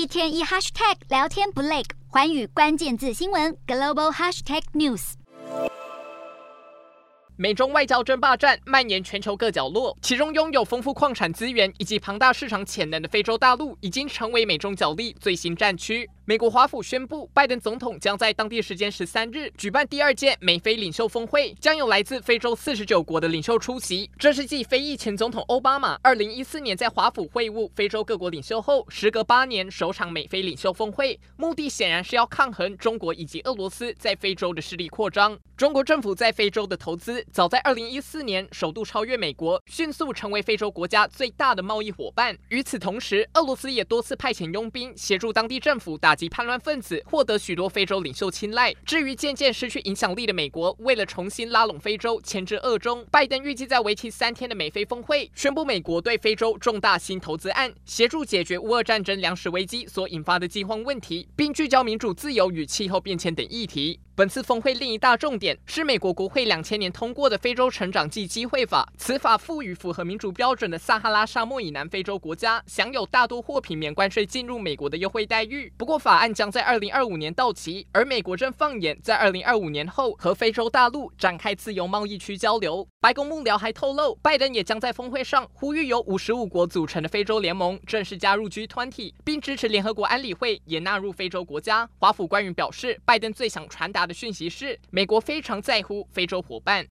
一天一 hashtag 聊天不累，环宇关键字新闻 global hashtag news。美中外交争霸战蔓延全球各角落，其中拥有丰富矿产资源以及庞大市场潜能的非洲大陆，已经成为美中角力最新战区。美国华府宣布，拜登总统将在当地时间十三日举办第二届美非领袖峰会，将有来自非洲四十九国的领袖出席。这是继非裔前总统奥巴马二零一四年在华府会晤非洲各国领袖后，时隔八年首场美非领袖峰会。目的显然是要抗衡中国以及俄罗斯在非洲的势力扩张。中国政府在非洲的投资，早在二零一四年首度超越美国，迅速成为非洲国家最大的贸易伙伴。与此同时，俄罗斯也多次派遣佣兵协助当地政府打。及叛乱分子获得许多非洲领袖青睐。至于渐渐失去影响力的美国，为了重新拉拢非洲，牵制俄中，拜登预计在为期三天的美非峰会，宣布美国对非洲重大新投资案，协助解决乌俄战争粮食危机所引发的饥荒问题，并聚焦民主自由与气候变迁等议题。本次峰会另一大重点是美国国会两千年通过的《非洲成长暨机会法》，此法赋予符合民主标准的撒哈拉沙漠以南非洲国家享有大多货品免关税进入美国的优惠待遇。不过，法案将在二零二五年到期，而美国正放眼在二零二五年后和非洲大陆展开自由贸易区交流。白宫幕僚还透露，拜登也将在峰会上呼吁由五十五国组成的非洲联盟正式加入 G20，并支持联合国安理会也纳入非洲国家。华府官员表示，拜登最想传达的讯息是，美国非常在乎非洲伙伴。